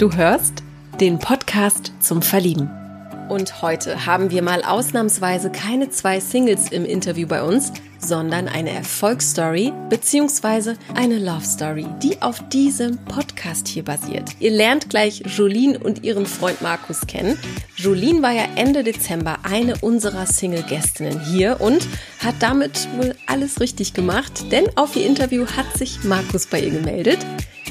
Du hörst den Podcast zum Verlieben. Und heute haben wir mal ausnahmsweise keine zwei Singles im Interview bei uns, sondern eine Erfolgsstory bzw. eine Love Story, die auf diesem Podcast hier basiert. Ihr lernt gleich Jolene und ihren Freund Markus kennen. Jolene war ja Ende Dezember eine unserer Single-Gästinnen hier und hat damit wohl alles richtig gemacht, denn auf ihr Interview hat sich Markus bei ihr gemeldet.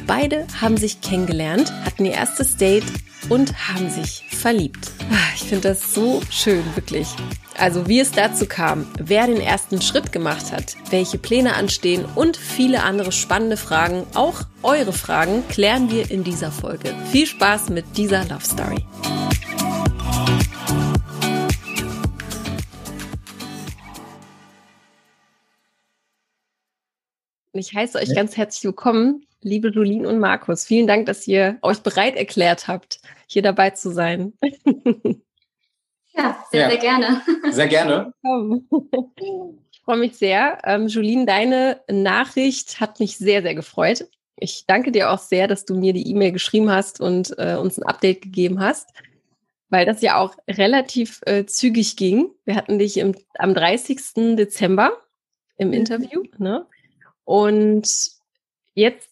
Beide haben sich kennengelernt, hatten ihr erstes Date und haben sich verliebt. Ah, ich finde das so schön, wirklich. Also wie es dazu kam, wer den ersten Schritt gemacht hat, welche Pläne anstehen und viele andere spannende Fragen, auch eure Fragen, klären wir in dieser Folge. Viel Spaß mit dieser Love Story. Ich heiße euch ganz herzlich willkommen liebe Julien und Markus. Vielen Dank, dass ihr euch bereit erklärt habt, hier dabei zu sein. Ja, sehr, ja. sehr gerne. Sehr gerne. Ich freue mich sehr. Ähm, Julien, deine Nachricht hat mich sehr, sehr gefreut. Ich danke dir auch sehr, dass du mir die E-Mail geschrieben hast und äh, uns ein Update gegeben hast, weil das ja auch relativ äh, zügig ging. Wir hatten dich im, am 30. Dezember im mhm. Interview. Ne? Und jetzt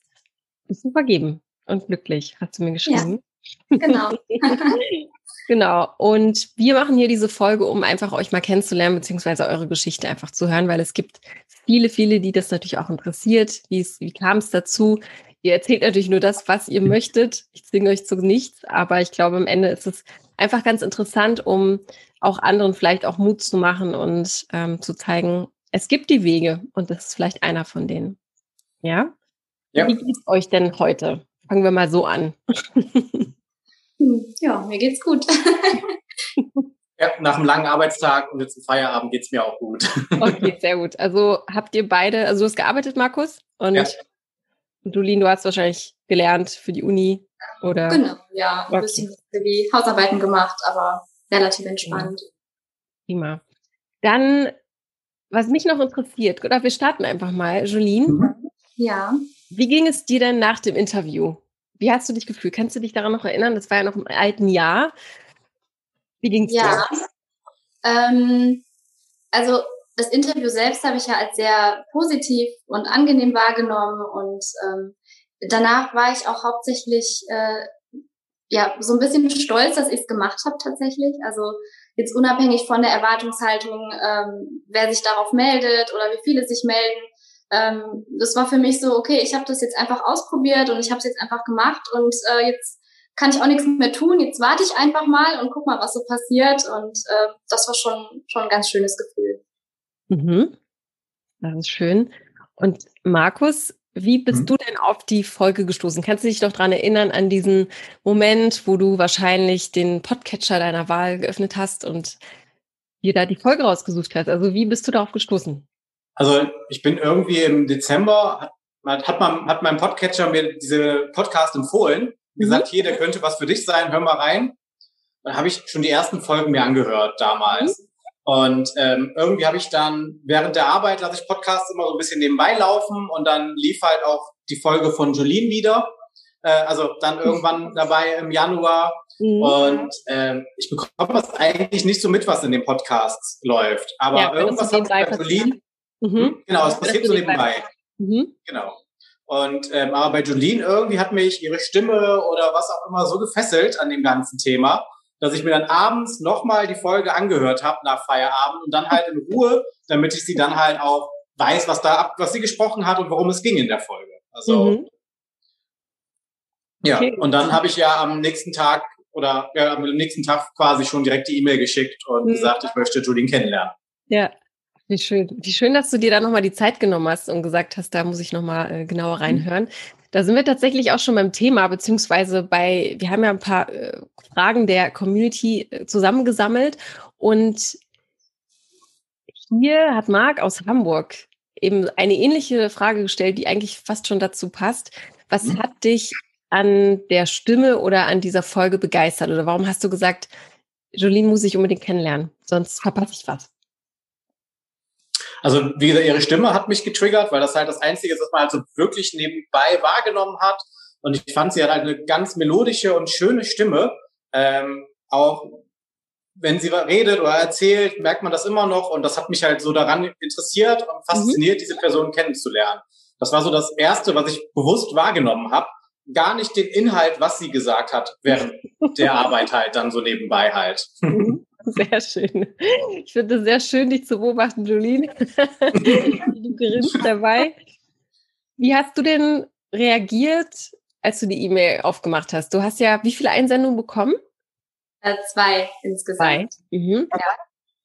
bist du vergeben und glücklich, hast du mir geschrieben. Ja, genau. genau. Und wir machen hier diese Folge, um einfach euch mal kennenzulernen, beziehungsweise eure Geschichte einfach zu hören, weil es gibt viele, viele, die das natürlich auch interessiert. Wie, wie kam es dazu? Ihr erzählt natürlich nur das, was ihr möchtet. Ich zwinge euch zu nichts, aber ich glaube, am Ende ist es einfach ganz interessant, um auch anderen vielleicht auch Mut zu machen und ähm, zu zeigen, es gibt die Wege und das ist vielleicht einer von denen. Ja? Ja. Wie geht's euch denn heute? Fangen wir mal so an. Ja, mir geht's gut. Ja, nach einem langen Arbeitstag und jetzt im Feierabend geht's mir auch gut. Okay, sehr gut. Also habt ihr beide, also du hast gearbeitet, Markus? Und, ja. und Julien, du hast wahrscheinlich gelernt für die Uni, oder? Genau, ja. Ein okay. bisschen die Hausarbeiten gemacht, aber relativ entspannt. Prima. Dann, was mich noch interessiert, oder wir starten einfach mal. Julien? Mhm. Ja. Wie ging es dir denn nach dem Interview? Wie hast du dich gefühlt? Kannst du dich daran noch erinnern? Das war ja noch im alten Jahr. Wie ging es ja. dir? Ähm, also das Interview selbst habe ich ja als sehr positiv und angenehm wahrgenommen und ähm, danach war ich auch hauptsächlich äh, ja so ein bisschen stolz, dass ich es gemacht habe tatsächlich. Also jetzt unabhängig von der Erwartungshaltung, ähm, wer sich darauf meldet oder wie viele sich melden, ähm, das war für mich so, okay, ich habe das jetzt einfach ausprobiert und ich habe es jetzt einfach gemacht und äh, jetzt kann ich auch nichts mehr tun. Jetzt warte ich einfach mal und guck mal, was so passiert. Und äh, das war schon, schon ein ganz schönes Gefühl. Mhm. Das ist schön. Und Markus, wie bist mhm. du denn auf die Folge gestoßen? Kannst du dich doch dran erinnern an diesen Moment, wo du wahrscheinlich den Podcatcher deiner Wahl geöffnet hast und dir da die Folge rausgesucht hast? Also wie bist du darauf gestoßen? Also ich bin irgendwie im Dezember, hat, hat, man, hat mein Podcatcher mir diese Podcast empfohlen, mhm. gesagt, hier, der könnte was für dich sein, hör mal rein. Dann habe ich schon die ersten Folgen mir angehört damals. Mhm. Und ähm, irgendwie habe ich dann während der Arbeit lasse ich Podcasts immer so ein bisschen nebenbei laufen und dann lief halt auch die Folge von Jolene wieder. Äh, also dann irgendwann dabei im Januar. Mhm. Und äh, ich bekomme das eigentlich nicht so mit, was in dem Podcast läuft. Aber ja, irgendwas hat bei Jolene Mhm. Hm? Genau, es passiert so nebenbei. Mhm. Genau. Und ähm, aber bei Jolene irgendwie hat mich ihre Stimme oder was auch immer so gefesselt an dem ganzen Thema, dass ich mir dann abends nochmal die Folge angehört habe nach Feierabend und dann halt in Ruhe, damit ich sie dann halt auch weiß, was da ab, was sie gesprochen hat und worum es ging in der Folge. Also mhm. ja, okay. und dann habe ich ja am nächsten Tag oder ja, am nächsten Tag quasi schon direkt die E-Mail geschickt und mhm. gesagt, ich möchte Jolene kennenlernen. Ja, wie schön. Wie schön, dass du dir da nochmal die Zeit genommen hast und gesagt hast, da muss ich nochmal äh, genauer mhm. reinhören. Da sind wir tatsächlich auch schon beim Thema, beziehungsweise bei, wir haben ja ein paar äh, Fragen der Community äh, zusammengesammelt und hier hat Marc aus Hamburg eben eine ähnliche Frage gestellt, die eigentlich fast schon dazu passt. Was mhm. hat dich an der Stimme oder an dieser Folge begeistert? Oder warum hast du gesagt, Jolene muss ich unbedingt kennenlernen, sonst verpasse ich was? Also wie gesagt, ihre Stimme hat mich getriggert, weil das halt das Einzige ist, was man halt so wirklich nebenbei wahrgenommen hat. Und ich fand, sie hat halt eine ganz melodische und schöne Stimme. Ähm, auch wenn sie redet oder erzählt, merkt man das immer noch. Und das hat mich halt so daran interessiert und fasziniert, mhm. diese Person kennenzulernen. Das war so das Erste, was ich bewusst wahrgenommen habe. Gar nicht den Inhalt, was sie gesagt hat, während der Arbeit halt dann so nebenbei halt. Mhm. Sehr schön. Ich finde es sehr schön, dich zu beobachten, Jolene. du grinst dabei. Wie hast du denn reagiert, als du die E-Mail aufgemacht hast? Du hast ja wie viele Einsendungen bekommen? Äh, zwei insgesamt. Zwei. Mhm. Ja.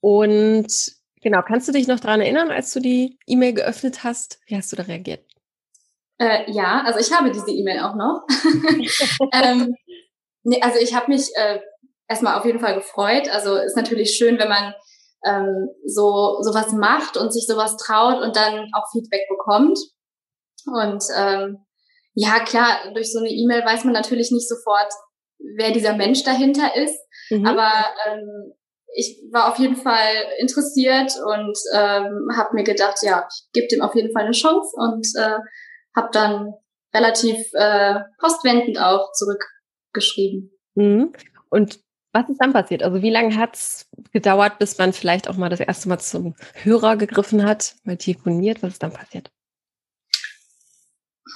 Und genau, kannst du dich noch daran erinnern, als du die E-Mail geöffnet hast? Wie hast du da reagiert? Äh, ja, also ich habe diese E-Mail auch noch. ähm, nee, also ich habe mich äh, erstmal auf jeden Fall gefreut. Also ist natürlich schön, wenn man ähm, so sowas macht und sich sowas traut und dann auch Feedback bekommt. Und ähm, ja, klar, durch so eine E-Mail weiß man natürlich nicht sofort, wer dieser Mensch dahinter ist. Mhm. Aber ähm, ich war auf jeden Fall interessiert und ähm, habe mir gedacht, ja, ich gebe dem auf jeden Fall eine Chance und äh, habe dann relativ äh, postwendend auch zurückgeschrieben. Mhm. Und was ist dann passiert? Also wie lange hat es gedauert, bis man vielleicht auch mal das erste Mal zum Hörer gegriffen hat, mal telefoniert? Was ist dann passiert?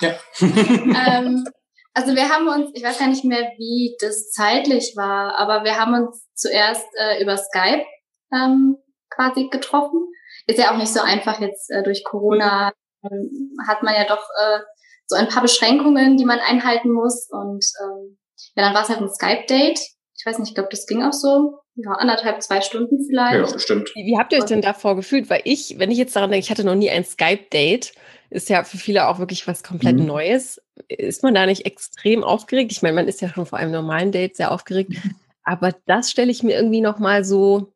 Ja. ähm, also wir haben uns, ich weiß gar nicht mehr, wie das zeitlich war, aber wir haben uns zuerst äh, über Skype ähm, quasi getroffen. Ist ja auch nicht so einfach jetzt äh, durch Corona ähm, hat man ja doch äh, so ein paar Beschränkungen, die man einhalten muss. Und ähm, ja, dann war es halt ein Skype-Date. Ich weiß nicht, ich glaube, das ging auch so ja, anderthalb, zwei Stunden vielleicht. Ja, bestimmt. Wie, wie habt ihr euch denn davor gefühlt? Weil ich, wenn ich jetzt daran denke, ich hatte noch nie ein Skype-Date ist ja für viele auch wirklich was komplett mhm. Neues. Ist man da nicht extrem aufgeregt? Ich meine, man ist ja schon vor einem normalen Date sehr aufgeregt. Aber das stelle ich mir irgendwie noch mal so,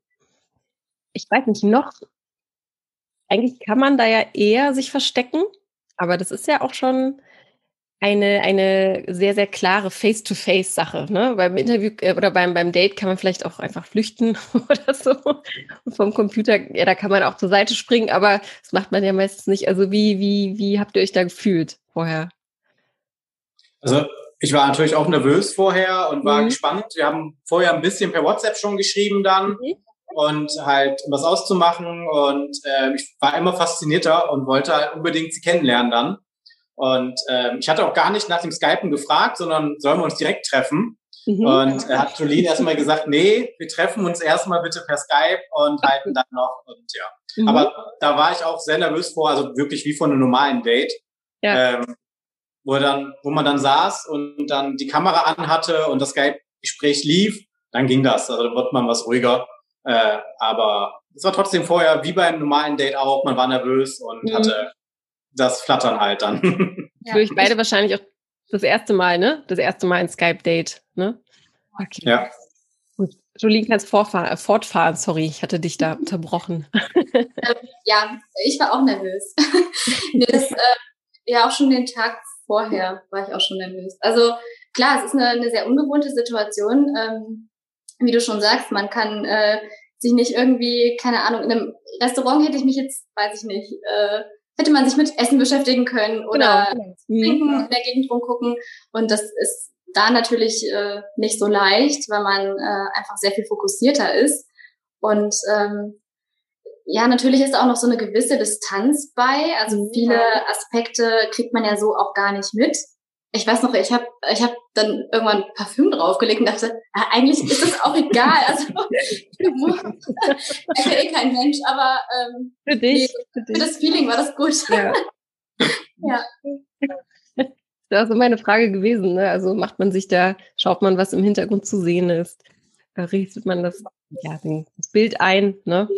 ich weiß nicht, noch, eigentlich kann man da ja eher sich verstecken, aber das ist ja auch schon eine, eine sehr, sehr klare Face-to-Face-Sache. Ne? Beim Interview äh, oder beim, beim Date kann man vielleicht auch einfach flüchten oder so. Und vom Computer, ja, da kann man auch zur Seite springen, aber das macht man ja meistens nicht. Also wie, wie, wie habt ihr euch da gefühlt vorher? Also ich war natürlich auch nervös vorher und war mhm. gespannt. Wir haben vorher ein bisschen per WhatsApp schon geschrieben dann. Mhm. Und halt, um das auszumachen. Und äh, ich war immer faszinierter und wollte halt unbedingt sie kennenlernen dann. Und ähm, ich hatte auch gar nicht nach dem Skypen gefragt, sondern sollen wir uns direkt treffen? Mhm. Und er hat Jolene erstmal gesagt, nee, wir treffen uns erstmal bitte per Skype und halten dann noch. Und ja. Mhm. Aber da war ich auch sehr nervös vor, also wirklich wie von einem normalen Date. Ja. Ähm, wo dann, wo man dann saß und dann die Kamera anhatte und das Skype-Gespräch lief, dann ging das. Also da wird man was ruhiger. Äh, aber es war trotzdem vorher wie beim normalen Date auch, man war nervös und mhm. hatte das Flattern halt dann. Ja. Für euch beide wahrscheinlich auch das erste Mal, ne? Das erste Mal ein Skype-Date, ne? Okay. Ja. Gut. Jolene, kannst fortfahren, äh, fortfahren. Sorry, ich hatte dich da unterbrochen. Ähm, ja, ich war auch nervös. das, äh, ja, auch schon den Tag vorher war ich auch schon nervös. Also klar, es ist eine, eine sehr ungewohnte Situation. Ähm, wie du schon sagst, man kann äh, sich nicht irgendwie, keine Ahnung, in einem Restaurant hätte ich mich jetzt, weiß ich nicht, äh, hätte man sich mit Essen beschäftigen können oder genau, genau. trinken, in der Gegend rumgucken. Und das ist da natürlich äh, nicht so leicht, weil man äh, einfach sehr viel fokussierter ist. Und ähm, ja, natürlich ist auch noch so eine gewisse Distanz bei. Also mhm. viele Aspekte kriegt man ja so auch gar nicht mit ich weiß noch, ich habe ich hab dann irgendwann Parfüm draufgelegt und dachte, ah, eigentlich ist das auch egal. Also ich bin eh kein Mensch, aber ähm, für, dich, nee, für, dich. für das Feeling war das gut. Ja. ja. Das ist meine Frage gewesen. Ne? Also macht man sich da, schaut man, was im Hintergrund zu sehen ist, da richtet man das, ja, das Bild ein. Ne?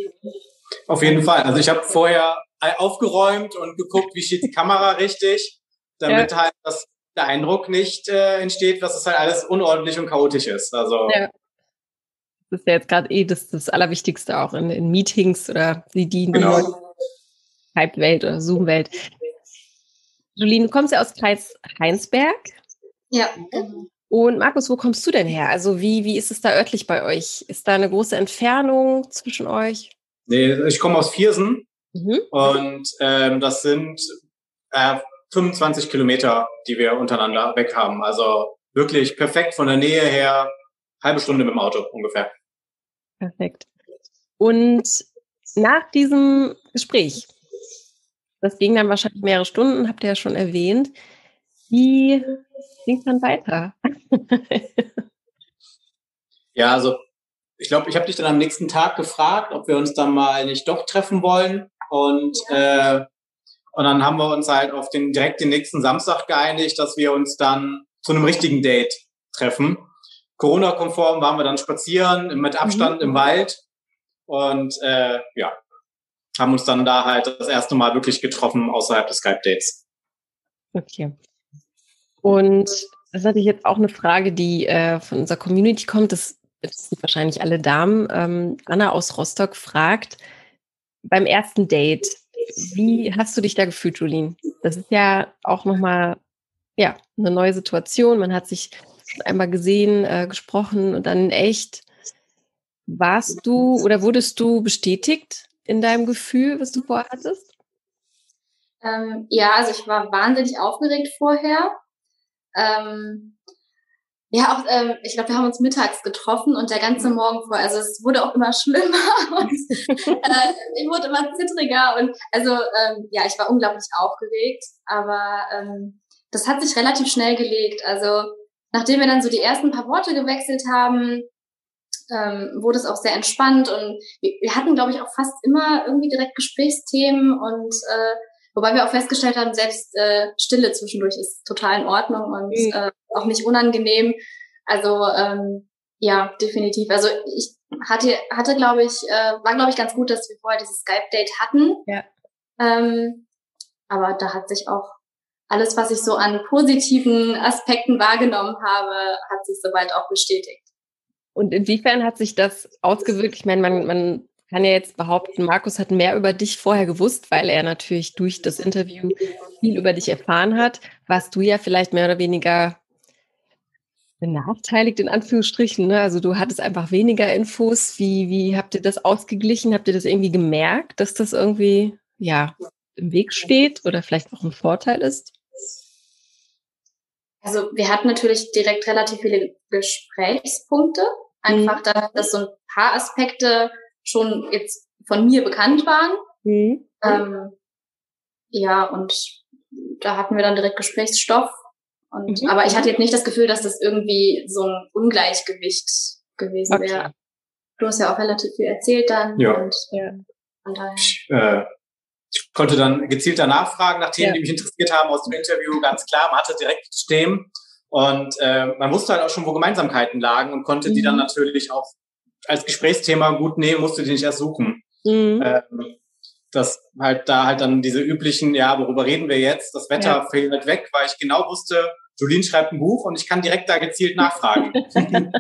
Auf jeden Fall. Also ich habe vorher aufgeräumt und geguckt, wie steht die Kamera richtig, damit ja. halt das der Eindruck nicht äh, entsteht, dass es halt alles unordentlich und chaotisch ist. Also ja. Das ist ja jetzt gerade eh das, das Allerwichtigste auch in, in Meetings oder die, die genau. Hype-Welt oder Zoom-Welt. Jolene, du kommst ja aus Kreis Heinsberg. Ja. Und Markus, wo kommst du denn her? Also wie, wie ist es da örtlich bei euch? Ist da eine große Entfernung zwischen euch? Nee, ich komme aus Viersen. Mhm. Und ähm, das sind äh, 25 Kilometer, die wir untereinander weg haben. Also wirklich perfekt von der Nähe her, halbe Stunde mit dem Auto ungefähr. Perfekt. Und nach diesem Gespräch, das ging dann wahrscheinlich mehrere Stunden, habt ihr ja schon erwähnt, wie ging es dann weiter? ja, also ich glaube, ich habe dich dann am nächsten Tag gefragt, ob wir uns dann mal nicht doch treffen wollen. Und, äh, und dann haben wir uns halt auf den direkt den nächsten Samstag geeinigt, dass wir uns dann zu einem richtigen Date treffen. Corona-konform waren wir dann spazieren, mit Abstand mhm. im Wald. Und äh, ja, haben uns dann da halt das erste Mal wirklich getroffen außerhalb des Skype-Dates. Okay. Und das ist natürlich jetzt auch eine Frage, die äh, von unserer Community kommt. Das das sind wahrscheinlich alle Damen, ähm, Anna aus Rostock fragt, beim ersten Date, wie hast du dich da gefühlt, Julien? Das ist ja auch nochmal, ja, eine neue Situation. Man hat sich schon einmal gesehen, äh, gesprochen und dann in echt. Warst du oder wurdest du bestätigt in deinem Gefühl, was du vorhattest? Ähm, ja, also ich war wahnsinnig aufgeregt vorher. Ähm, ja, auch, ähm, ich glaube, wir haben uns mittags getroffen und der ganze Morgen vor, also es wurde auch immer schlimmer und äh, ich wurde immer zittriger und also ähm, ja, ich war unglaublich aufgeregt, aber ähm, das hat sich relativ schnell gelegt. Also nachdem wir dann so die ersten paar Worte gewechselt haben, ähm, wurde es auch sehr entspannt und wir, wir hatten, glaube ich, auch fast immer irgendwie direkt Gesprächsthemen und äh, Wobei wir auch festgestellt haben, selbst äh, Stille zwischendurch ist total in Ordnung und mhm. äh, auch nicht unangenehm. Also ähm, ja, definitiv. Also ich hatte, hatte glaube ich, äh, war glaube ich ganz gut, dass wir vorher dieses Skype-Date hatten. Ja. Ähm, aber da hat sich auch alles, was ich so an positiven Aspekten wahrgenommen habe, hat sich soweit auch bestätigt. Und inwiefern hat sich das ausgewirkt? Ich meine, man, man kann ja jetzt behaupten, Markus hat mehr über dich vorher gewusst, weil er natürlich durch das Interview viel über dich erfahren hat, warst du ja vielleicht mehr oder weniger benachteiligt in Anführungsstrichen. Ne? Also du hattest einfach weniger Infos. Wie, wie habt ihr das ausgeglichen? Habt ihr das irgendwie gemerkt, dass das irgendwie ja im Weg steht oder vielleicht auch ein Vorteil ist? Also wir hatten natürlich direkt relativ viele Gesprächspunkte. Einfach, mhm. da, dass so ein paar Aspekte schon jetzt von mir bekannt waren. Mhm. Ähm, ja, und da hatten wir dann direkt Gesprächsstoff. Und, mhm. Aber ich hatte jetzt nicht das Gefühl, dass das irgendwie so ein Ungleichgewicht gewesen okay. wäre. Du hast ja auch relativ viel erzählt dann. Ja. Und, ja. Von daher. Ich, äh, ich konnte dann gezielter nachfragen nach Themen, ja. die mich interessiert haben aus dem Interview. Ganz klar, man hatte direkt stehen. Und äh, man wusste halt auch schon, wo Gemeinsamkeiten lagen und konnte mhm. die dann mhm. natürlich auch als Gesprächsthema gut nehmen, musst du die nicht erst suchen. Mhm. Ähm, dass halt da halt dann diese üblichen, ja, worüber reden wir jetzt? Das Wetter ja. fällt halt weg, weil ich genau wusste, Julien schreibt ein Buch und ich kann direkt da gezielt nachfragen.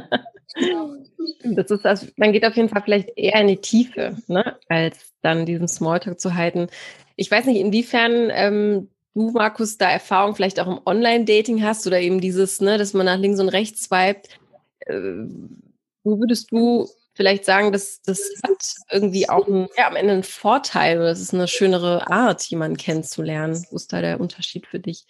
das ist also, man geht auf jeden Fall vielleicht eher in die Tiefe, ne, als dann diesen Smalltalk zu halten. Ich weiß nicht, inwiefern ähm, du, Markus, da Erfahrung vielleicht auch im Online-Dating hast oder eben dieses, ne, dass man nach links und rechts swiped. Äh, wo würdest du vielleicht sagen, dass das hat irgendwie auch ein, ja, am Ende einen Vorteil oder es ist eine schönere Art, jemanden kennenzulernen? Wo ist da der Unterschied für dich?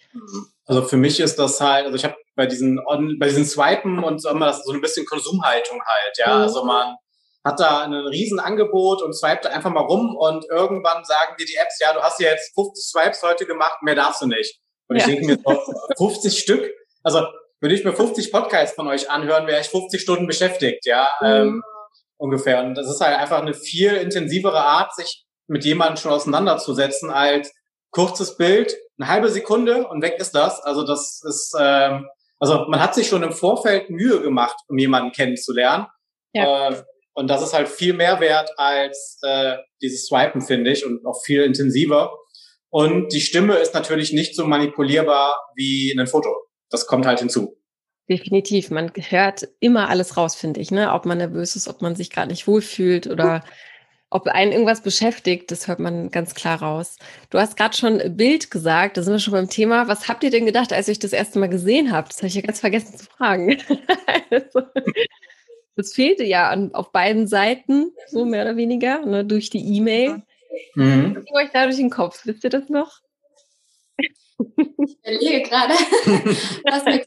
Also für mich ist das halt, also ich habe bei diesen bei diesen Swipen und so immer das so ein bisschen Konsumhaltung halt, ja. Mhm. Also man hat da ein riesen Angebot und swipet einfach mal rum und irgendwann sagen dir die Apps, ja, du hast ja jetzt 50 Swipes heute gemacht, mehr darfst du nicht. Und ja. ich denke mir so, 50 Stück, also würde ich mir 50 Podcasts von euch anhören, wäre ich 50 Stunden beschäftigt, ja, mhm. ähm, ungefähr. Und das ist halt einfach eine viel intensivere Art, sich mit jemandem schon auseinanderzusetzen, als kurzes Bild, eine halbe Sekunde und weg ist das. Also das ist, ähm, also man hat sich schon im Vorfeld Mühe gemacht, um jemanden kennenzulernen. Ja. Äh, und das ist halt viel mehr wert als äh, dieses Swipen, finde ich, und auch viel intensiver. Und die Stimme ist natürlich nicht so manipulierbar wie ein Foto das kommt halt hinzu. Definitiv. Man hört immer alles raus, finde ich. Ne? Ob man nervös ist, ob man sich gerade nicht wohlfühlt oder ob einen irgendwas beschäftigt, das hört man ganz klar raus. Du hast gerade schon Bild gesagt, da sind wir schon beim Thema. Was habt ihr denn gedacht, als ihr euch das erste Mal gesehen habt? Das habe ich ja ganz vergessen zu fragen. also, das fehlte ja an, auf beiden Seiten, so mehr oder weniger, ne, durch die E-Mail. Mhm. Was ging euch da durch den Kopf? Wisst ihr das noch? Ich überlege gerade, was mir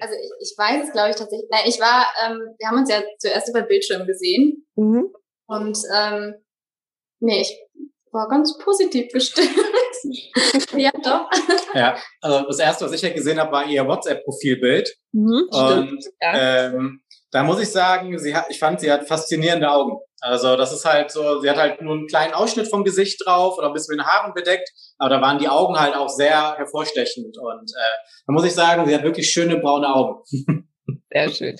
also ich, ich weiß es, glaube ich, tatsächlich. Nein, ich war, ähm, wir haben uns ja zuerst über Bildschirm gesehen. Mhm. Und ähm, nee, ich war ganz positiv gestimmt. ja, doch. Ja, also das erste, was ich ja gesehen habe, war ihr WhatsApp-Profilbild. Mhm, und ja. ähm, da muss ich sagen, sie hat, ich fand, sie hat faszinierende Augen. Also das ist halt so, sie hat halt nur einen kleinen Ausschnitt vom Gesicht drauf oder ein bisschen mit den Haaren bedeckt, aber da waren die Augen halt auch sehr hervorstechend. Und äh, da muss ich sagen, sie hat wirklich schöne braune Augen. Sehr schön.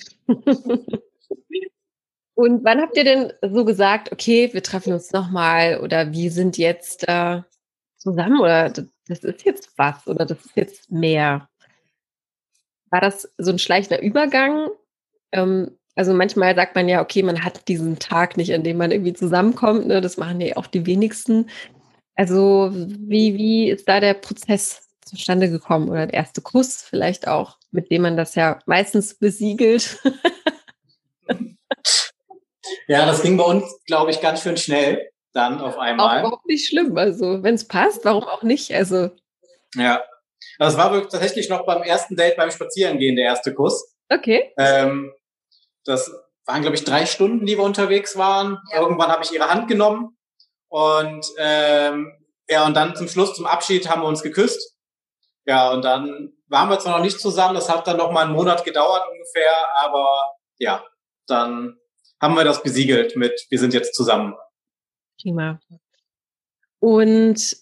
Und wann habt ihr denn so gesagt, okay, wir treffen uns nochmal oder wir sind jetzt äh, zusammen oder das ist jetzt was oder das ist jetzt mehr? War das so ein schleichender Übergang? Ähm, also manchmal sagt man ja, okay, man hat diesen Tag nicht, an dem man irgendwie zusammenkommt. Ne? Das machen ja auch die wenigsten. Also wie, wie ist da der Prozess zustande gekommen oder der erste Kuss vielleicht auch, mit dem man das ja meistens besiegelt? ja, das ging bei uns, glaube ich, ganz schön schnell dann auf einmal. Auch überhaupt nicht schlimm. Also wenn es passt, warum auch nicht? Also ja, das war wirklich tatsächlich noch beim ersten Date beim Spazierengehen der erste Kuss. Okay. Ähm, das waren, glaube ich, drei Stunden, die wir unterwegs waren. Ja. Irgendwann habe ich ihre Hand genommen und ähm, ja, und dann zum Schluss, zum Abschied, haben wir uns geküsst. Ja, und dann waren wir zwar noch nicht zusammen, das hat dann noch mal einen Monat gedauert ungefähr, aber ja, dann haben wir das besiegelt mit, wir sind jetzt zusammen. Prima. Und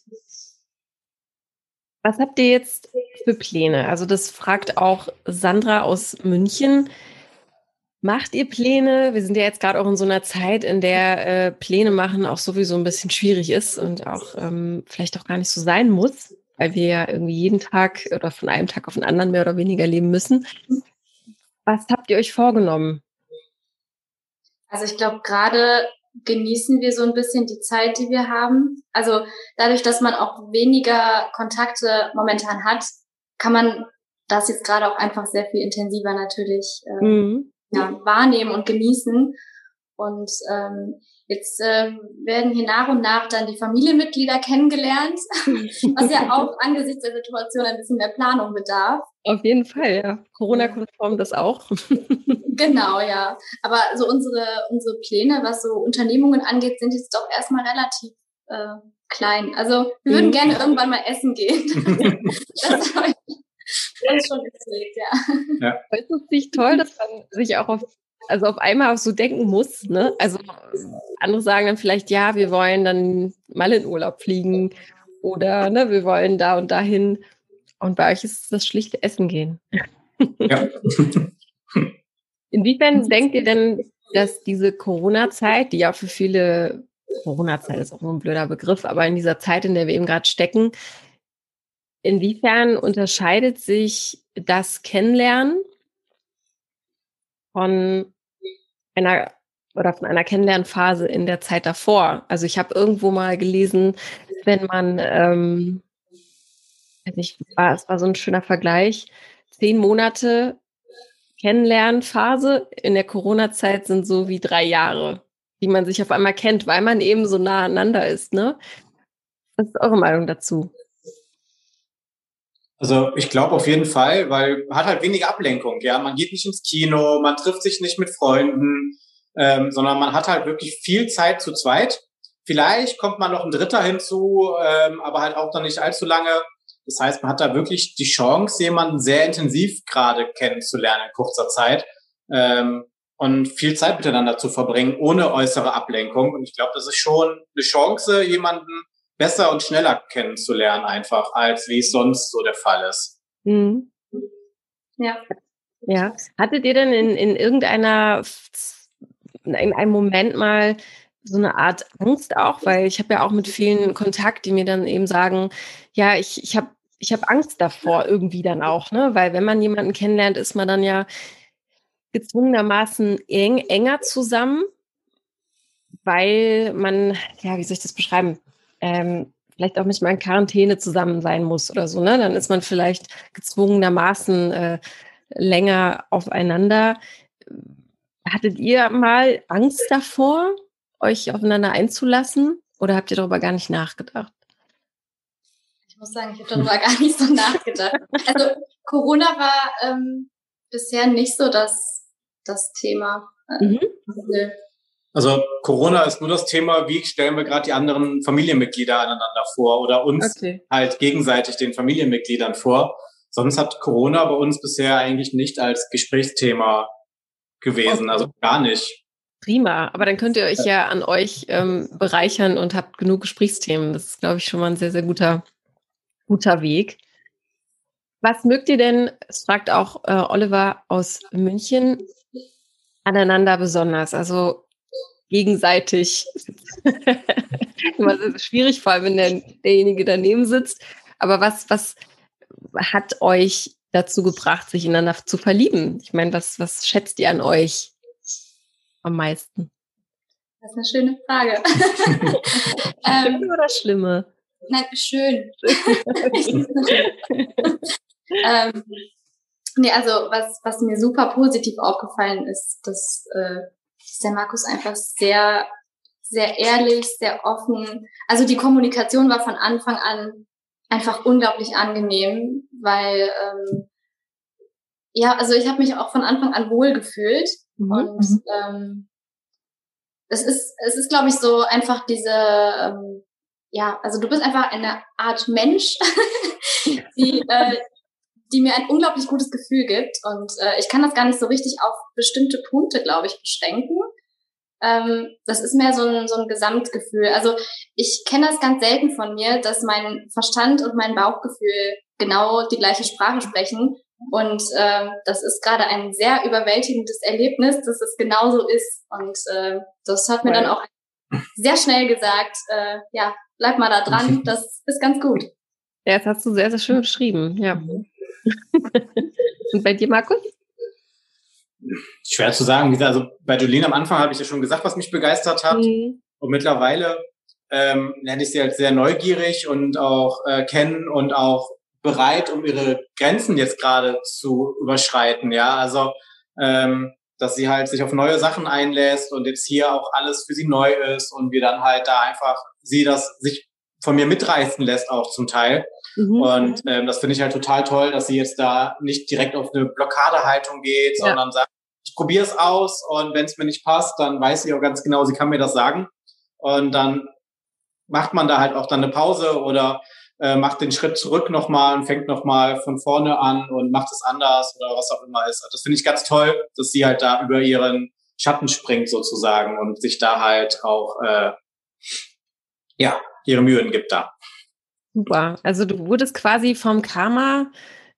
was habt ihr jetzt für Pläne? Also das fragt auch Sandra aus München. Macht ihr Pläne? Wir sind ja jetzt gerade auch in so einer Zeit, in der äh, Pläne machen auch sowieso ein bisschen schwierig ist und auch ähm, vielleicht auch gar nicht so sein muss, weil wir ja irgendwie jeden Tag oder von einem Tag auf den anderen mehr oder weniger leben müssen. Was habt ihr euch vorgenommen? Also ich glaube, gerade genießen wir so ein bisschen die Zeit, die wir haben. Also dadurch, dass man auch weniger Kontakte momentan hat, kann man das jetzt gerade auch einfach sehr viel intensiver natürlich äh, mhm ja, wahrnehmen und genießen. Und ähm, jetzt äh, werden hier nach und nach dann die Familienmitglieder kennengelernt, was ja auch angesichts der Situation ein bisschen mehr Planung bedarf. Auf jeden Fall, ja. Corona-konform das auch. genau, ja. Aber so unsere, unsere Pläne, was so Unternehmungen angeht, sind jetzt doch erstmal relativ äh, klein. Also wir würden mhm. gerne irgendwann mal essen gehen. das das ist schon gepflegt, ja. ja. Es ist nicht toll, dass man sich auch auf, also auf einmal auch so denken muss. Ne? Also andere sagen dann vielleicht, ja, wir wollen dann mal in Urlaub fliegen oder ne, wir wollen da und dahin. Und bei euch ist es das schlichte Essen gehen. Ja. Inwiefern denkt ihr denn, dass diese Corona-Zeit, die ja für viele Corona-Zeit ist auch nur ein blöder Begriff, aber in dieser Zeit, in der wir eben gerade stecken, Inwiefern unterscheidet sich das Kennenlernen von einer oder von einer Kennenlernphase in der Zeit davor? Also ich habe irgendwo mal gelesen, wenn man, ähm, ich, war, es war so ein schöner Vergleich, zehn Monate Kennenlernphase in der Corona-Zeit sind so wie drei Jahre, die man sich auf einmal kennt, weil man eben so nah aneinander ist. Ne? Was ist eure Meinung dazu? Also ich glaube auf jeden Fall, weil man hat halt weniger Ablenkung. Ja, man geht nicht ins Kino, man trifft sich nicht mit Freunden, ähm, sondern man hat halt wirklich viel Zeit zu zweit. Vielleicht kommt man noch ein Dritter hinzu, ähm, aber halt auch noch nicht allzu lange. Das heißt, man hat da wirklich die Chance, jemanden sehr intensiv gerade kennenzulernen in kurzer Zeit ähm, und viel Zeit miteinander zu verbringen, ohne äußere Ablenkung. Und ich glaube, das ist schon eine Chance, jemanden besser und schneller kennenzulernen einfach, als wie es sonst so der Fall ist. Mhm. Ja. Ja. Hattet ihr denn in, in irgendeiner, in einem Moment mal so eine Art Angst auch? Weil ich habe ja auch mit vielen Kontakt, die mir dann eben sagen, ja, ich, ich habe ich hab Angst davor irgendwie dann auch, ne? Weil wenn man jemanden kennenlernt, ist man dann ja gezwungenermaßen eng, enger zusammen, weil man, ja, wie soll ich das beschreiben? Ähm, vielleicht auch nicht mal in Quarantäne zusammen sein muss oder so, ne? Dann ist man vielleicht gezwungenermaßen äh, länger aufeinander. Hattet ihr mal Angst davor, euch aufeinander einzulassen oder habt ihr darüber gar nicht nachgedacht? muss sagen, ich habe darüber gar nicht so nachgedacht. Also Corona war ähm, bisher nicht so das, das Thema. Mhm. Also Corona ist nur das Thema, wie stellen wir gerade die anderen Familienmitglieder aneinander vor oder uns okay. halt gegenseitig den Familienmitgliedern vor. Sonst hat Corona bei uns bisher eigentlich nicht als Gesprächsthema gewesen, okay. also gar nicht. Prima, aber dann könnt ihr euch ja an euch ähm, bereichern und habt genug Gesprächsthemen. Das ist, glaube ich, schon mal ein sehr, sehr guter, guter Weg. Was mögt ihr denn, es fragt auch äh, Oliver aus München, aneinander besonders? Also gegenseitig. Immer sehr, sehr schwierig, vor allem wenn der, derjenige daneben sitzt. Aber was, was hat euch dazu gebracht, sich ineinander zu verlieben? Ich meine, was, was schätzt ihr an euch am meisten? Das ist eine schöne Frage. Schlimme ähm, oder schlimme? Nein, schön. ähm, nee, also was, was mir super positiv aufgefallen ist, dass, äh, dass der Markus einfach sehr, sehr ehrlich, sehr offen. Also die Kommunikation war von Anfang an einfach unglaublich angenehm, weil ähm, ja, also ich habe mich auch von Anfang an wohl gefühlt mhm. und mhm. ähm, es ist es ist glaube ich so einfach diese ähm, ja, also du bist einfach eine Art Mensch, die äh, die mir ein unglaublich gutes Gefühl gibt und äh, ich kann das gar nicht so richtig auf bestimmte Punkte, glaube ich, beschränken. Ähm, das ist mehr so ein, so ein Gesamtgefühl. Also ich kenne das ganz selten von mir, dass mein Verstand und mein Bauchgefühl genau die gleiche Sprache sprechen. Und äh, das ist gerade ein sehr überwältigendes Erlebnis, dass es genauso ist. Und äh, das hat mir dann auch sehr schnell gesagt, äh, ja, bleib mal da dran, das ist ganz gut. Ja, das hast du sehr, sehr schön beschrieben, ja. Und bei dir, Markus? Schwer zu sagen. Also bei Jolene am Anfang habe ich ja schon gesagt, was mich begeistert hat. Mhm. Und mittlerweile ähm, nenne ich sie halt sehr neugierig und auch äh, kennen und auch bereit, um ihre Grenzen jetzt gerade zu überschreiten. Ja, also ähm, dass sie halt sich auf neue Sachen einlässt und jetzt hier auch alles für sie neu ist und wir dann halt da einfach sie das sich von mir mitreißen lässt auch zum Teil. Mhm. Und ähm, das finde ich halt total toll, dass sie jetzt da nicht direkt auf eine Blockadehaltung geht, ja. sondern sagt, ich probiere es aus und wenn es mir nicht passt, dann weiß sie auch ganz genau, sie kann mir das sagen. Und dann macht man da halt auch dann eine Pause oder äh, macht den Schritt zurück nochmal und fängt nochmal von vorne an und macht es anders oder was auch immer ist. Das finde ich ganz toll, dass sie halt da über ihren Schatten springt sozusagen und sich da halt auch äh, ja ihre Mühen gibt da. Super. Also du wurdest quasi vom Karma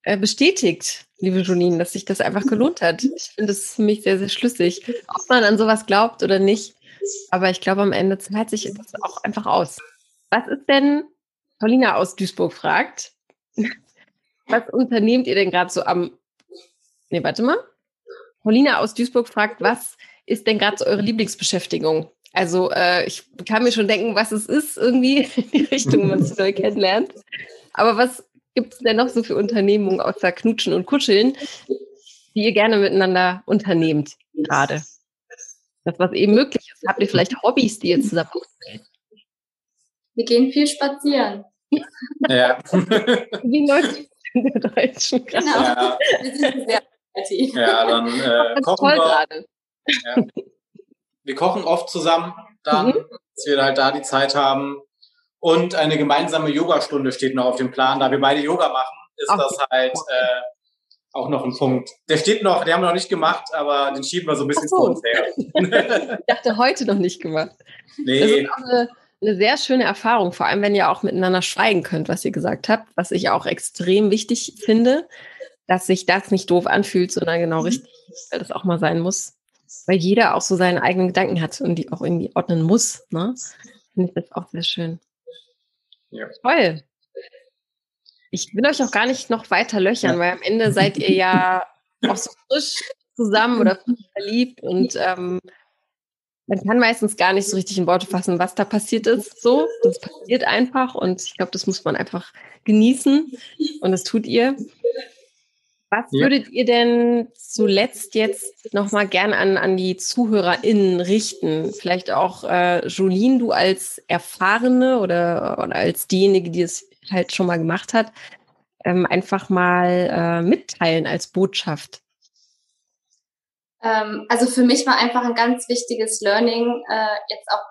äh, bestätigt, liebe Jolene, dass sich das einfach gelohnt hat. Ich finde das für mich sehr, sehr schlüssig. Ob man an sowas glaubt oder nicht. Aber ich glaube, am Ende zahlt sich das auch einfach aus. Was ist denn, Paulina aus Duisburg fragt, was unternehmt ihr denn gerade so am, nee, warte mal. Paulina aus Duisburg fragt, was ist denn gerade so eure Lieblingsbeschäftigung? Also äh, ich kann mir schon denken, was es ist, irgendwie in die Richtung, man sich neu kennenlernt. Aber was gibt es denn noch so für Unternehmungen außer Knutschen und Kuscheln, die ihr gerne miteinander unternehmt gerade? Das, was eben möglich ist. Habt ihr vielleicht Hobbys, die ihr zusammen auswählt? Wir gehen viel spazieren. Ja. Wie läuft in der Deutschen Genau. Ja. Wir sind sehr kreativ. Ja, dann äh, kochen toll wir. Gerade. Ja wir kochen oft zusammen dann, mhm. dass wir halt da die Zeit haben. Und eine gemeinsame Yogastunde steht noch auf dem Plan. Da wir beide Yoga machen, ist Ach, das halt äh, auch noch ein Punkt. Der steht noch, den haben wir noch nicht gemacht, aber den schieben wir so ein bisschen so. vor uns her. ich dachte, heute noch nicht gemacht. Nee. Das ist auch eine, eine sehr schöne Erfahrung, vor allem wenn ihr auch miteinander schweigen könnt, was ihr gesagt habt, was ich auch extrem wichtig finde, dass sich das nicht doof anfühlt, sondern genau mhm. richtig, weil das auch mal sein muss weil jeder auch so seine eigenen Gedanken hat und die auch irgendwie ordnen muss. Ne? Finde ich das auch sehr schön. Ja. Toll. Ich will euch auch gar nicht noch weiter löchern, ja. weil am Ende seid ihr ja auch so frisch zusammen oder frisch verliebt und ähm, man kann meistens gar nicht so richtig in Worte fassen, was da passiert ist. So, das passiert einfach und ich glaube, das muss man einfach genießen und das tut ihr. Was ja. würdet ihr denn zuletzt jetzt nochmal gern an, an die ZuhörerInnen richten? Vielleicht auch, äh, Jolene, du als Erfahrene oder, oder als diejenige, die es halt schon mal gemacht hat, ähm, einfach mal äh, mitteilen als Botschaft? Ähm, also für mich war einfach ein ganz wichtiges Learning, äh, jetzt auch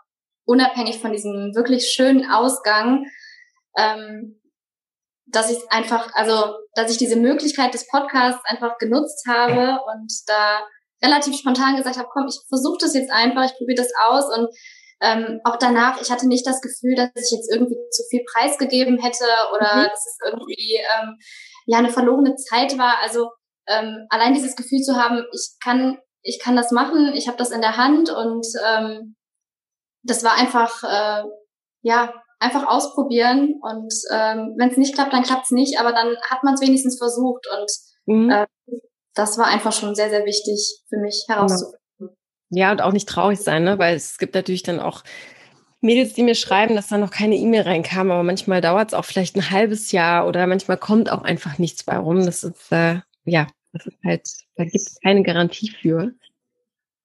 unabhängig von diesem wirklich schönen Ausgang, ähm, dass ich einfach, also dass ich diese Möglichkeit des Podcasts einfach genutzt habe und da relativ spontan gesagt habe, komm, ich versuche das jetzt einfach, ich probiere das aus und ähm, auch danach, ich hatte nicht das Gefühl, dass ich jetzt irgendwie zu viel preisgegeben hätte oder mhm. dass es irgendwie ähm, ja eine verlorene Zeit war. Also ähm, allein dieses Gefühl zu haben, ich kann, ich kann das machen, ich habe das in der Hand und ähm, das war einfach äh, ja einfach ausprobieren und ähm, wenn es nicht klappt, dann klappt es nicht, aber dann hat man es wenigstens versucht und mhm. äh, das war einfach schon sehr, sehr wichtig für mich herauszufinden. Ja, und auch nicht traurig sein, ne? weil es gibt natürlich dann auch Mädels, die mir schreiben, dass da noch keine E-Mail reinkam, aber manchmal dauert es auch vielleicht ein halbes Jahr oder manchmal kommt auch einfach nichts bei rum. Das ist, äh, ja, das ist halt, da gibt es keine Garantie für.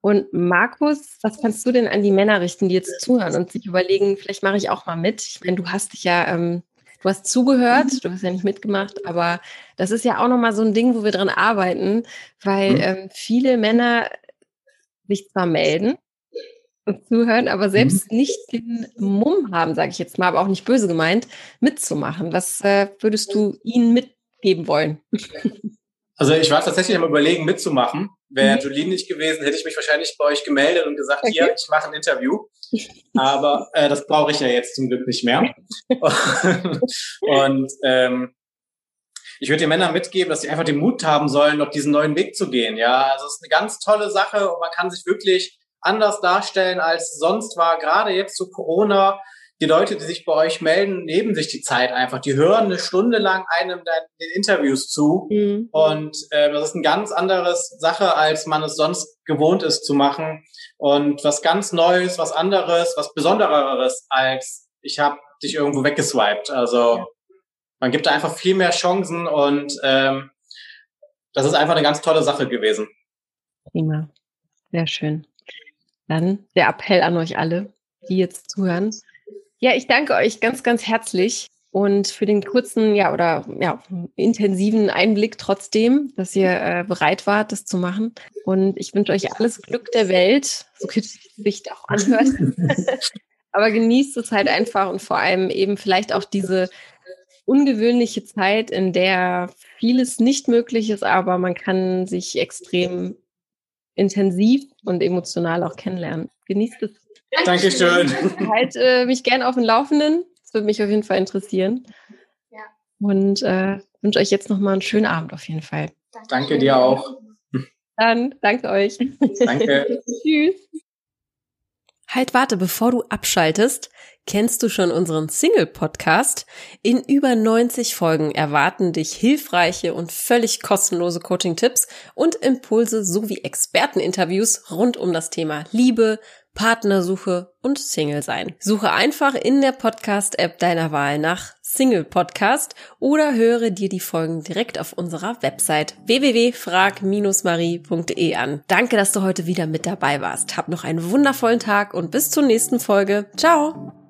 Und Markus, was kannst du denn an die Männer richten, die jetzt zuhören und sich überlegen, vielleicht mache ich auch mal mit? Ich meine, du hast dich ja, ähm, du hast zugehört, mhm. du hast ja nicht mitgemacht, aber das ist ja auch nochmal so ein Ding, wo wir dran arbeiten, weil mhm. ähm, viele Männer sich zwar melden und zuhören, aber selbst mhm. nicht den Mumm haben, sage ich jetzt mal, aber auch nicht böse gemeint, mitzumachen. Was äh, würdest du ihnen mitgeben wollen? Also ich war tatsächlich am überlegen, mitzumachen. Wäre mhm. Jolene nicht gewesen, hätte ich mich wahrscheinlich bei euch gemeldet und gesagt, okay. hier, ich mache ein Interview. Aber äh, das brauche ich ja jetzt zum Glück nicht mehr. und ähm, ich würde den Männern mitgeben, dass sie einfach den Mut haben sollen, auf diesen neuen Weg zu gehen. Ja, also es ist eine ganz tolle Sache und man kann sich wirklich anders darstellen als sonst war. Gerade jetzt zu Corona die Leute, die sich bei euch melden, nehmen sich die Zeit einfach. Die hören eine Stunde lang einem den Interviews zu. Mhm. Und äh, das ist eine ganz andere Sache, als man es sonst gewohnt ist zu machen. Und was ganz Neues, was anderes, was Besondereres, als ich habe dich irgendwo weggeswiped. Also ja. man gibt da einfach viel mehr Chancen und ähm, das ist einfach eine ganz tolle Sache gewesen. Prima. Sehr schön. Dann der Appell an euch alle, die jetzt zuhören. Ja, ich danke euch ganz, ganz herzlich und für den kurzen, ja, oder ja, intensiven Einblick trotzdem, dass ihr äh, bereit wart, das zu machen. Und ich wünsche euch alles Glück der Welt, so kritisch sich auch anhört. Aber genießt es halt einfach und vor allem eben vielleicht auch diese ungewöhnliche Zeit, in der vieles nicht möglich ist, aber man kann sich extrem intensiv und emotional auch kennenlernen. Genießt es. Dankeschön. Halt äh, mich gerne auf dem Laufenden. Das würde mich auf jeden Fall interessieren. Ja. Und äh, wünsche euch jetzt nochmal einen schönen Abend auf jeden Fall. Danke, danke dir auch. Dann danke euch. Danke. Tschüss. Halt, warte, bevor du abschaltest, kennst du schon unseren Single-Podcast? In über 90 Folgen erwarten dich hilfreiche und völlig kostenlose Coaching-Tipps und Impulse sowie Experteninterviews rund um das Thema Liebe, Partnersuche und Single sein. Suche einfach in der Podcast-App deiner Wahl nach Single Podcast oder höre dir die Folgen direkt auf unserer Website www.frag-marie.de an. Danke, dass du heute wieder mit dabei warst. Hab noch einen wundervollen Tag und bis zur nächsten Folge. Ciao!